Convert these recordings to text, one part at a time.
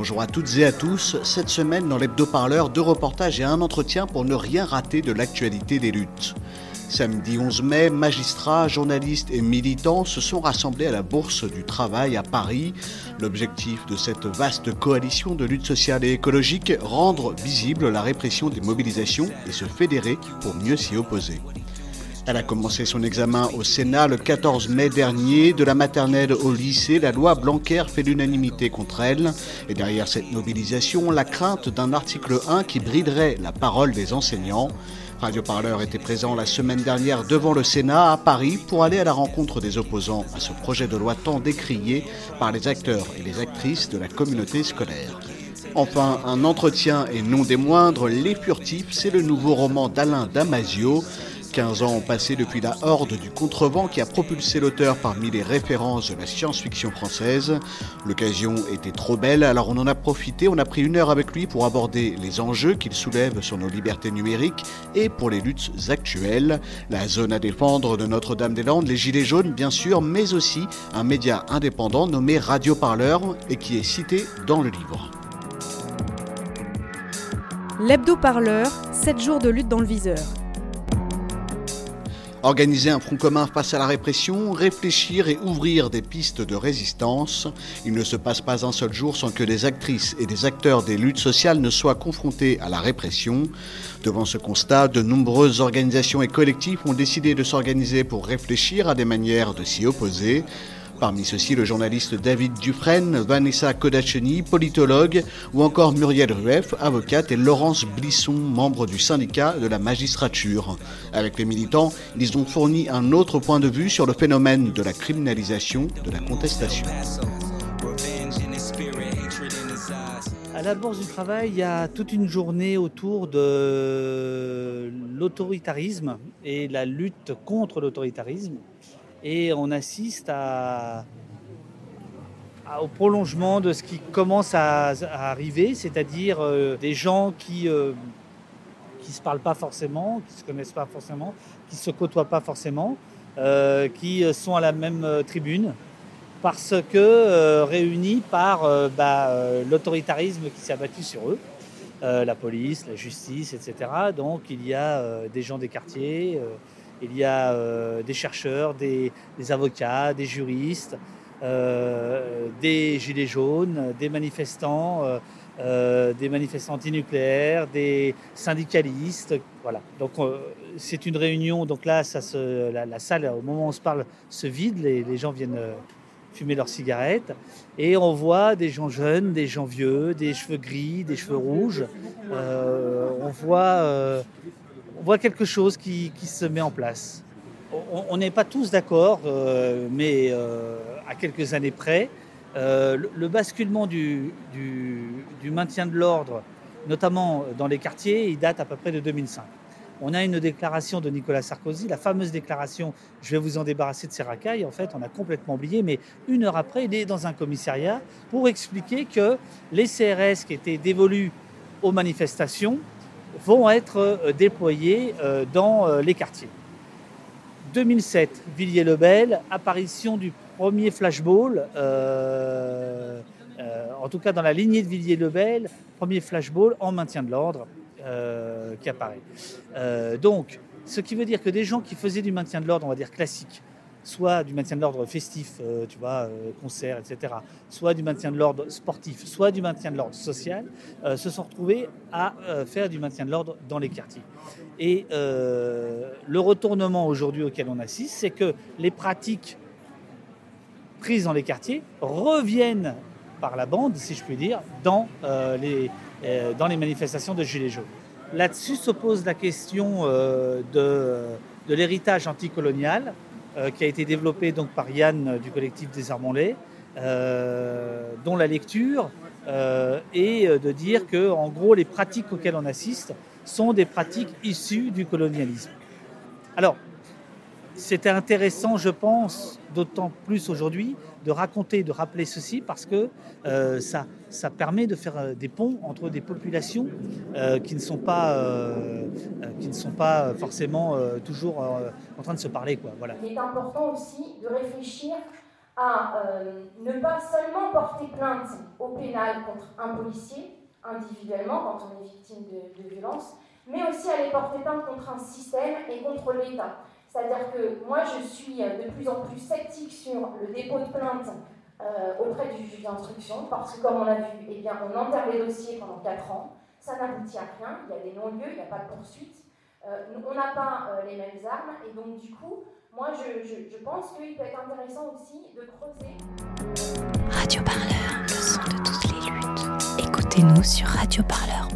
Bonjour à toutes et à tous. Cette semaine, dans l'hebdo-parleur, deux reportages et un entretien pour ne rien rater de l'actualité des luttes. Samedi 11 mai, magistrats, journalistes et militants se sont rassemblés à la Bourse du Travail à Paris. L'objectif de cette vaste coalition de lutte sociale et écologique, rendre visible la répression des mobilisations et se fédérer pour mieux s'y opposer. Elle a commencé son examen au Sénat le 14 mai dernier. De la maternelle au lycée, la loi Blanquer fait l'unanimité contre elle. Et derrière cette mobilisation, la crainte d'un article 1 qui briderait la parole des enseignants. Radio Parleur était présent la semaine dernière devant le Sénat à Paris pour aller à la rencontre des opposants à ce projet de loi tant décrié par les acteurs et les actrices de la communauté scolaire. Enfin, un entretien et non des moindres, Les Furtifs, c'est le nouveau roman d'Alain Damasio. 15 ans ont passé depuis la horde du contrevent qui a propulsé l'auteur parmi les références de la science-fiction française. L'occasion était trop belle, alors on en a profité, on a pris une heure avec lui pour aborder les enjeux qu'il soulève sur nos libertés numériques et pour les luttes actuelles. La zone à défendre de Notre-Dame-des-Landes, les Gilets jaunes bien sûr, mais aussi un média indépendant nommé Radio Parleur et qui est cité dans le livre. L'hebdo-parleur, 7 jours de lutte dans le viseur. Organiser un front commun face à la répression, réfléchir et ouvrir des pistes de résistance. Il ne se passe pas un seul jour sans que des actrices et des acteurs des luttes sociales ne soient confrontés à la répression. Devant ce constat, de nombreuses organisations et collectifs ont décidé de s'organiser pour réfléchir à des manières de s'y opposer. Parmi ceux-ci, le journaliste David Dufresne, Vanessa Kodacheni, politologue, ou encore Muriel Rueff, avocate, et Laurence Blisson, membre du syndicat de la magistrature. Avec les militants, ils ont fourni un autre point de vue sur le phénomène de la criminalisation de la contestation. À la Bourse du Travail, il y a toute une journée autour de l'autoritarisme et la lutte contre l'autoritarisme et on assiste au prolongement de ce qui commence à, arriver, c'est-à-dire euh, des gens qui ne euh, se parlent pas forcément, qui ne se connaissent pas forcément, qui ne se côtoient pas forcément, euh, qui sont à la même tribune, parce que réunis par bah, l'autoritarisme qui s'est abattu sur eux. la police, la justice, etc. Donc il y a des gens des quartiers, il y a euh, des chercheurs, des, avocats, des juristes, euh, des gilets jaunes, des manifestants, euh, des manifestants antinucléaires, des syndicalistes. Voilà. Donc c'est une réunion. Donc là, ça se, la, salle, au moment où on se parle, se vide. Les, gens viennent fumer leurs cigarettes. Et on voit des gens jeunes, des gens vieux, des cheveux gris, des cheveux rouges. on voit on voit quelque chose qui, se met en place. On n'est pas tous d'accord, euh, mais euh, à quelques années près, euh, le, basculement du, maintien de l'ordre, notamment dans les quartiers, il date à peu près de 2005. On a une déclaration de Nicolas Sarkozy, la fameuse déclaration Je vais vous en débarrasser de ces racailles. En fait, on a complètement oublié, mais une heure après, il est dans un commissariat pour expliquer que les CRS qui étaient dévolus aux manifestations vont être euh, déployés euh, dans euh, les quartiers. 2007, Villiers-le-Bel, apparition du premier flashball, en tout cas dans la lignée de Villiers-le-Bel, premier flashball en maintien de l'ordre qui apparaît. donc, ce qui veut dire que des gens qui faisaient du maintien de l'ordre, on va dire classique, soit du maintien de l'ordre festif, euh, tu vois, euh, concerts, etc., soit du maintien de l'ordre sportif, soit du maintien de l'ordre social, euh, se sont retrouvés à faire du maintien de l'ordre dans les quartiers. Et le retournement aujourd'hui auquel on assiste, c'est que les pratiques prises dans les quartiers reviennent par la bande, si je puis dire, dans, les, dans les manifestations de Gilets jaunes. Là-dessus se pose la question de, de l'héritage anticolonial, qui a été développé donc par Yann euh, du collectif Désarmons-les, euh, dont la lecture et de dire que, en gros, les pratiques auxquelles on assiste sont des pratiques issues du colonialisme. Alors, c'était intéressant, je pense, d'autant plus aujourd'hui, de raconter, de rappeler ceci, parce que euh, ça, ça permet de faire euh, des ponts entre des populations euh, qui, ne sont pas, qui ne sont pas forcément toujours en train de se parler. Quoi. Voilà. Il est important aussi de réfléchir à ne pas seulement porter plainte au pénal contre un policier, individuellement, quand on est victime de, de violence, mais aussi à les porter plainte contre un système et contre l'État. C'est-à-dire que moi, je suis de plus en plus sceptique sur le dépôt de plainte euh, auprès du juge d'instruction, parce que comme on l'a vu, eh bien, on enterre les dossiers pendant 4 ans, ça n'aboutit à rien, il y a des non-lieux, il n'y a pas de poursuite, euh, on n'a pas euh, les mêmes armes, et donc du coup, moi, je, je, pense qu'il peut être intéressant aussi de creuser. Radio Parleur, le son de toutes les luttes. Écoutez-nous sur radioparleur.net.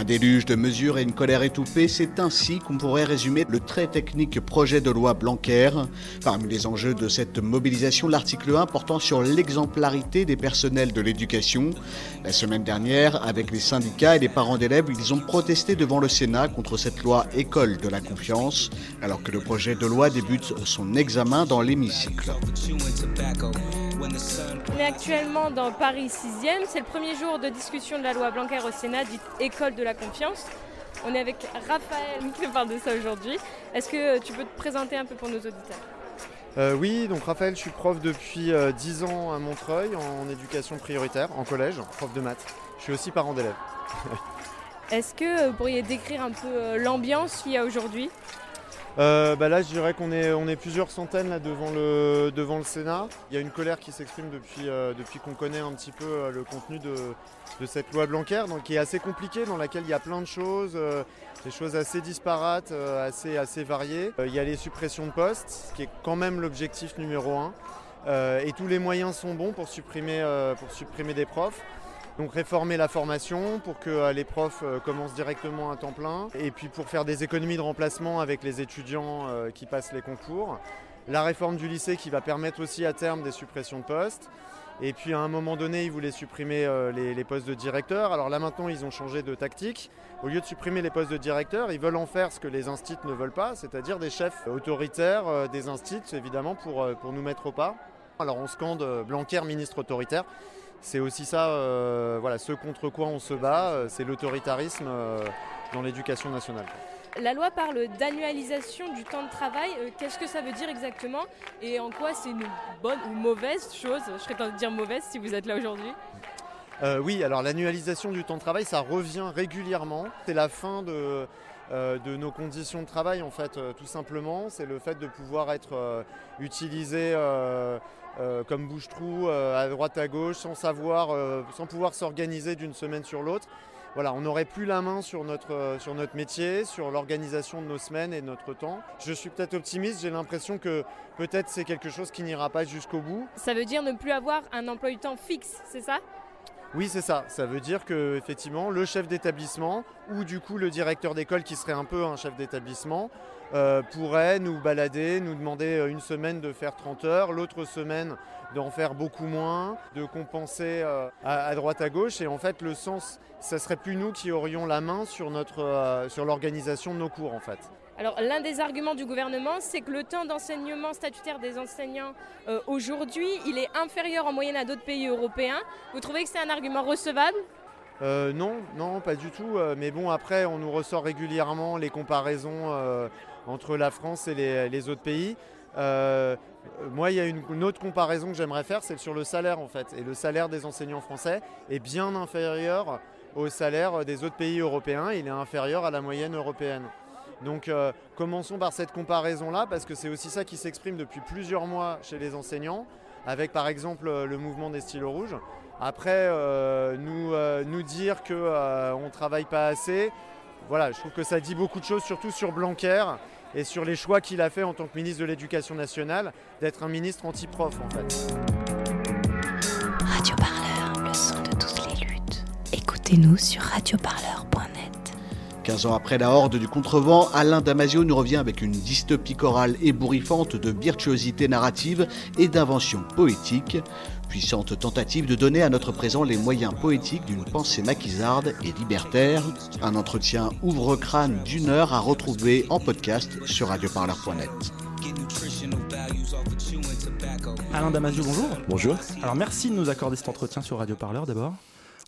Un déluge de mesures et une colère étouffée, c'est ainsi qu'on pourrait résumer le très technique projet de loi Blanquer. Parmi les enjeux de cette mobilisation, l'article 1 portant sur l'exemplarité des personnels de l'éducation. La semaine dernière, avec les syndicats et les parents d'élèves, ils ont protesté devant le Sénat contre cette loi École de la confiance, alors que le projet de loi débute son examen dans l'hémicycle. On est actuellement dans Paris 6e. C'est le premier jour de discussion de la loi Blanquer au Sénat, dite École de la confiance. On est avec Raphaël qui nous parle de ça aujourd'hui. Est-ce que tu peux te présenter un peu pour nos auditeurs? Euh, oui, donc Raphaël, je suis prof depuis euh, 10 ans à Montreuil en éducation prioritaire, en collège, prof de maths. Je suis aussi parent d'élèves. Est-ce que vous pourriez décrire un peu euh, l'ambiance qu'il y a aujourd'hui? Euh, bah là, je dirais qu'on est, plusieurs centaines là, devant, le, Sénat. Il y a une colère qui s'exprime depuis, euh, qu'on connaît un petit peu euh, le contenu de, cette loi Blanquer, donc, qui est assez compliquée, dans laquelle il y a plein de choses, des choses assez disparates, assez, variées. il y a les suppressions de postes, qui est quand même l'objectif numéro un. et tous les moyens sont bons pour supprimer des profs. Donc réformer la formation pour que euh, les profs euh, commencent directement à temps plein et puis pour faire des économies de remplacement avec les étudiants euh, qui passent les concours. La réforme du lycée qui va permettre aussi à terme des suppressions de postes. Et puis à un moment donné, ils voulaient supprimer les, postes de directeur. Alors là maintenant, ils ont changé de tactique. Au lieu de supprimer les postes de directeur, ils veulent en faire ce que les instits ne veulent pas, c'est-à-dire des chefs autoritaires des instits, évidemment, pour, pour nous mettre au pas. Alors on scande Blanquer, ministre autoritaire c'est aussi ça, euh, voilà, ce contre quoi on se bat, euh, c'est l'autoritarisme euh, dans l'éducation nationale. La loi parle d'annualisation du temps de travail. Qu'est-ce que ça veut dire exactement et en quoi c'est une bonne ou mauvaise chose? Je serais tenté de dire mauvaise si vous êtes là aujourd'hui. Euh, oui, alors l'annualisation du temps de travail, ça revient régulièrement. C'est la fin de, de nos conditions de travail, en fait, tout simplement. C'est le fait de pouvoir être utilisé euh, comme bouche-trou euh, à droite à gauche sans savoir, euh, sans pouvoir s'organiser d'une semaine sur l'autre. Voilà, on n'aurait plus la main sur notre, sur notre métier, sur l'organisation de nos semaines et de notre temps. Je suis peut-être optimiste, j'ai l'impression que peut-être c'est quelque chose qui n'ira pas jusqu'au bout. Ça veut dire ne plus avoir un emploi du temps fixe, c'est ça? Oui, c'est ça. Ça veut dire que effectivement, le chef d'établissement ou du coup le directeur d'école qui serait un peu un chef d'établissement euh, pourrait nous balader, nous demander une semaine de faire 30 heures, l'autre semaine d'en faire beaucoup moins, de compenser euh, à, droite à gauche. Et en fait, le sens, ça serait plus nous qui aurions la main sur, notre, euh, sur l'organisation de nos cours en fait. Alors l'un des arguments du gouvernement, c'est que le temps d'enseignement statutaire des enseignants euh, aujourd'hui, il est inférieur en moyenne à d'autres pays européens. Vous trouvez que c'est un argument recevable? Euh, non, non, pas du tout. Euh, mais bon, après, on nous ressort régulièrement les comparaisons entre la France et les, autres pays. Moi, il y a une, une autre comparaison que j'aimerais faire, c'est sur le salaire en fait. Et le salaire des enseignants français est bien inférieur au salaire des autres pays européens. Il est inférieur à la moyenne européenne. Donc euh, commençons par cette comparaison-là, parce que c'est aussi ça qui s'exprime depuis plusieurs mois chez les enseignants, avec par exemple le mouvement des stylos rouges. Après, euh, nous, euh, nous dire qu'on euh, ne travaille pas assez, voilà, je trouve que ça dit beaucoup de choses, surtout sur Blanquer et sur les choix qu'il a fait en tant que ministre de l'Éducation nationale, d'être un ministre anti-prof en fait. Radio Parleur, le son de toutes les luttes. Écoutez-nous sur radioparleur.net. 15 ans après la horde du contrevent, Alain Damasio nous revient avec une dystopie chorale ébouriffante de virtuosité narrative et d'invention poétique. puissante tentative de donner à notre présent les moyens poétiques d'une pensée maquisarde et libertaire. Un entretien ouvre-crâne d'une heure à retrouver en podcast sur radioparleur.net. Alain Damasio, bonjour. Bonjour. Alors merci de nous accorder cet entretien sur Radio Parleur d'abord.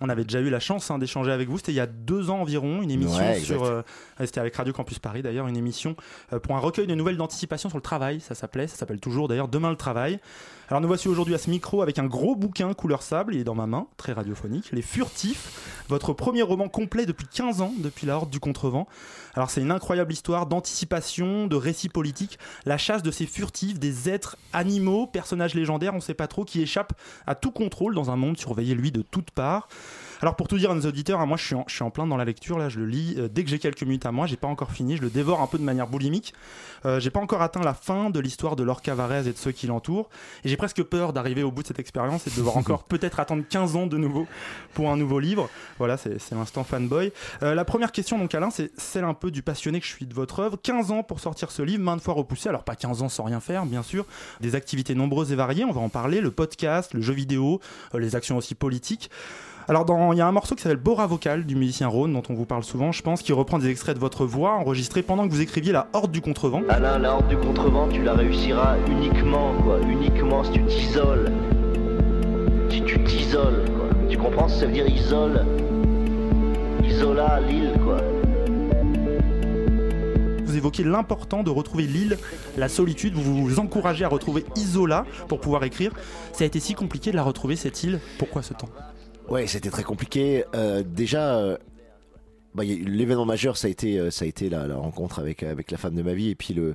On avait déjà eu la chance hein, d'échanger avec vous. C'était il y a deux ans environ, une émission Ouais, sur. euh, C'était avec Radio Campus Paris d'ailleurs, une émission euh, pour un recueil de nouvelles d'anticipation sur le travail. Ça s'appelait, ça s'appelle toujours d'ailleurs Demain le travail. Alors nous voici aujourd'hui à ce micro avec un gros bouquin couleur sable. Il est dans ma main, très radiophonique. Les Furtifs, votre premier roman complet depuis 15 ans, depuis la Horde du Contrevent. Alors c'est une incroyable histoire d'anticipation, de récit politique, la chasse de ces furtifs, des êtres animaux, personnages légendaires, on ne sait pas trop, qui échappent à tout contrôle dans un monde surveillé lui de toutes parts. Alors pour tout dire à nos auditeurs, hein, moi je suis, en, je suis en plein dans la lecture, là je le lis euh, dès que j'ai quelques minutes à moi, j'ai pas encore fini, je le dévore un peu de manière boulimique. Euh, j'ai pas encore atteint la fin de l'histoire de Laure Cavarez et de ceux qui l'entourent, et j'ai presque peur d'arriver au bout de cette expérience et de devoir encore peut-être attendre 15 ans de nouveau pour un nouveau livre. Voilà, c'est c'est l'instant fanboy. Euh, la première question donc Alain, c'est celle un peu du passionné que je suis de votre œuvre. 15 ans pour sortir ce livre, maintes fois repoussé, alors pas 15 ans sans rien faire bien sûr, des activités nombreuses et variées, on va en parler, le podcast, le jeu vidéo, euh, les actions aussi politiques. Alors, il y a un morceau qui s'appelle Bora Vocal du musicien Rhône, dont on vous parle souvent, je pense, qui reprend des extraits de votre voix enregistrés pendant que vous écriviez La Horde du Contrevent. Alain, la horde du contrevent, tu la réussiras uniquement, quoi. Uniquement si tu t'isoles. Si tu t'isoles, quoi. Tu comprends ce que ça veut dire isole? Isola, l'île, quoi. Vous l'important de retrouver l'île, la solitude, vous vous encouragez à retrouver Isola pour pouvoir écrire. Ça a été si compliqué de la retrouver, cette île. Pourquoi ce temps? Ouais, c'était très compliqué. Euh, déjà, euh, bah, l'événement majeur, ça a été, euh, ça a été la, la rencontre avec, avec la femme de ma vie et puis le,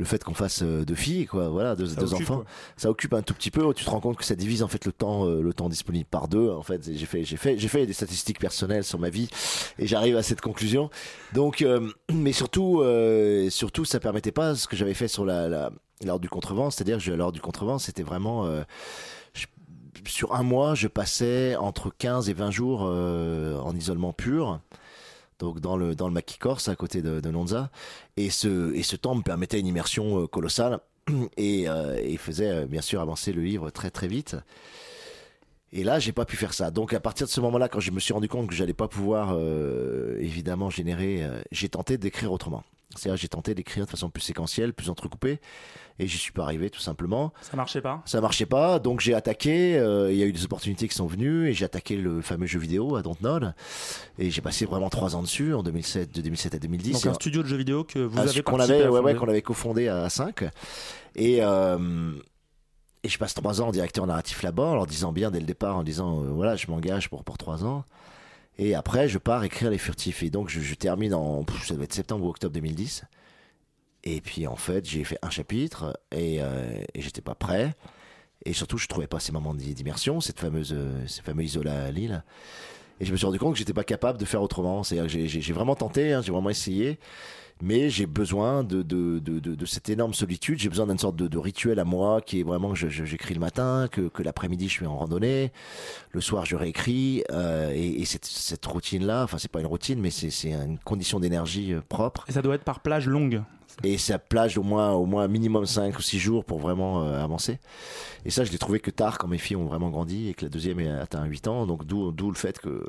le fait qu'on fasse euh, deux filles, quoi. Voilà, deux, Ça deux occupe, enfants. quoi. Ça occupe un tout petit peu. Tu te rends compte que ça divise en fait le temps, euh, le temps disponible par deux. En fait, j'ai fait, j'ai fait, j'ai fait des statistiques personnelles sur ma vie et j'arrive à cette conclusion. Donc, euh, mais surtout, euh, surtout, ça permettait pas ce que j'avais fait sur la, la l'heure du contrevent, c'est-à-dire que l'heure du contrevent, c'était vraiment euh, je- sur un mois, je passais entre 15 et 20 jours en isolement pur. Donc dans le dans le maquis corse à côté de, de Nonza et ce et ce temps me permettait une immersion euh, colossale et, euh, faisait euh, bien sûr avancer le livre très très vite. Et là, j'ai pas pu faire ça. Donc à partir de ce moment-là, quand je me suis rendu compte que j'allais pas pouvoir euh, évidemment générer, j'ai tenté d'écrire autrement. C'est-à-dire j'ai tenté d'écrire de façon plus séquentielle, plus entrecoupée, et j'y suis pas arrivé tout simplement. Ça marchait pas? Ça marchait pas, donc j'ai attaqué. euh, Il y a eu des opportunités qui sont venues et j'ai attaqué le fameux jeu vidéo à Dontnod. Et j'ai passé vraiment trois ans dessus en 2007, de 2007 à 2010. Donc un studio de jeux vidéo que vous avez qu'on avait, ouais, ouais, fonder. qu'on avait cofondé à 5 et euh, et je passe trois ans en directeur narratif là-bas en leur disant bien dès le départ en disant euh, voilà je m'engage pour pour trois ans et après je pars écrire les furtifs. Et donc je, je termine en ça doit être septembre ou octobre 2010 et puis en fait j'ai fait un chapitre et, euh, et j'étais pas prêt. Et surtout je trouvais pas ces moments d'i- d'immersion cette fameuse euh, ces fameux isola à Lille et je me suis rendu compte que j'étais pas capable de faire autrement c'est-à-dire que j'ai- vraiment tenté hein, j'ai vraiment essayé mais j'ai besoin de, de, de, de, de cette énorme solitude. J'ai besoin d'une sorte de, rituel à moi qui est vraiment que j'écris le matin, que, l'après-midi je suis en randonnée, le soir je réécris. euh, et, et cette, cette routine-là, enfin c'est pas une routine, mais c'est c'est une condition d'énergie euh, propre. Et ça doit être par plage longue. Et ça plage au moins, au moins minimum 5 ou 6 jours pour vraiment euh, avancer. Et ça, je l'ai trouvé que tard quand mes filles ont vraiment grandi et que la deuxième a atteint 8 ans. Donc d'où le fait que...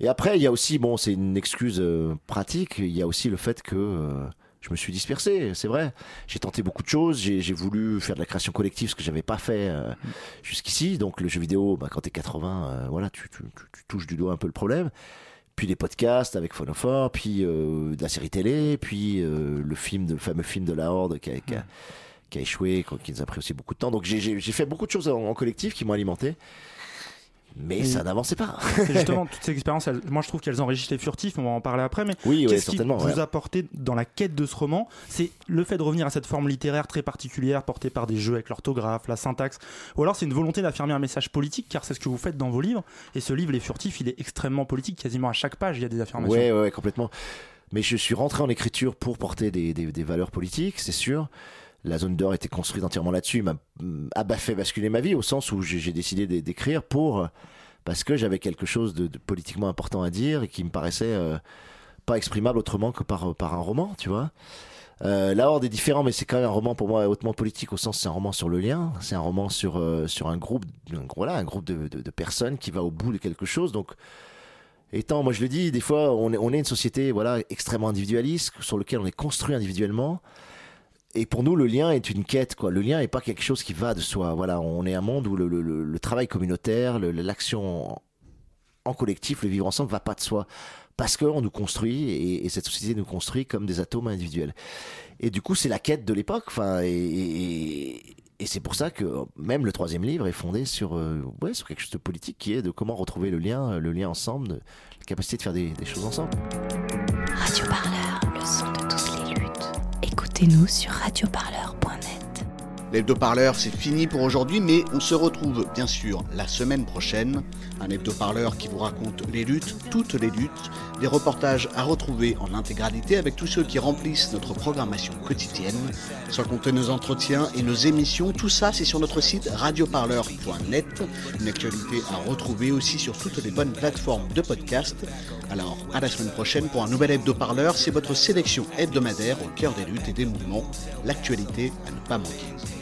Et après, il y a aussi, bon, c'est une excuse euh, pratique, il y a aussi le fait que euh, je me suis dispersé, c'est vrai. J'ai tenté beaucoup de choses, j'ai voulu faire de la création collective, ce que j'avais pas fait euh, jusqu'ici. Donc le jeu vidéo, bah, quand t'es 80, euh, voilà, tu, tu- tu- tu touches du doigt un peu le problème puis les podcasts avec Phonophore, puis euh, de la série télé, puis euh, le film, de, le fameux film de la Horde qui a, qui a- qui a échoué, qui nous a pris aussi beaucoup de temps. Donc j'ai fait beaucoup de choses en, en collectif qui m'ont alimenté, mais Et- ça n'avançait pas. C'est justement toutes ces expériences, elles- moi je trouve qu'elles enrichissent les furtifs, on va en parler après, mais Oui, ouais, qu'est-ce qui certainement, vous ouais. a porté dans la quête de ce roman? C'est le fait de revenir à cette forme littéraire très particulière portée par des jeux avec l'orthographe, la syntaxe, ou alors c'est une volonté d'affirmer un message politique, car c'est ce que vous faites dans vos livres, et ce livre, Les Furtifs, il est extrêmement politique, quasiment à chaque page il y a des affirmations. Ouais, ouais, ouais, complètement. Mais je suis rentré en écriture pour porter des, des- des valeurs politiques, c'est sûr. La zone d'or était construite entièrement là-dessus, m'a fait basculer ma vie au sens où j'ai décidé d'é- d'écrire pour parce que j'avais quelque chose de, politiquement important à dire et qui me paraissait euh, pas exprimable autrement que par par un roman, tu vois. Euh, la Horde est différent, mais c'est quand même un roman pour moi hautement politique au sens c'est un roman sur le lien, c'est un roman sur euh, sur un groupe, voilà, un groupe de, de, de, personnes qui va au bout de quelque chose. Donc, étant, moi je le dis, des fois on est, on est une société voilà extrêmement individualiste sur lequel on est construit individuellement. Et pour nous, le lien est une quête, quoi. Le lien n'est pas quelque chose qui va de soi. Voilà, on est un monde où le, travail communautaire, l'action en collectif, le vivre ensemble, va pas de soi parce qu'on nous construit et, et, cette société nous construit comme des atomes individuels. Et du coup, c'est la quête de l'époque. Et, c'est pour ça que même le troisième livre est fondé sur, euh, ouais, sur quelque chose de politique qui est de comment retrouver le lien, le lien ensemble, la capacité de faire des, des choses ensemble. Radio Écoutez-nous sur radioparleur.net. L'hebdo-parleur, c'est fini pour aujourd'hui, mais on se retrouve bien sûr la semaine prochaine. Un hebdo-parleur qui vous raconte les luttes, toutes les luttes, des reportages à retrouver en intégralité avec tous ceux qui remplissent notre programmation quotidienne, sans compter nos entretiens et nos émissions. Tout ça, c'est sur notre site radioparleur.net. Une actualité à retrouver aussi sur toutes les bonnes plateformes de podcast. Alors, à la semaine prochaine pour un nouvel hebdo-parleur. C'est votre sélection hebdomadaire au cœur des luttes et des mouvements. L'actualité à ne pas manquer.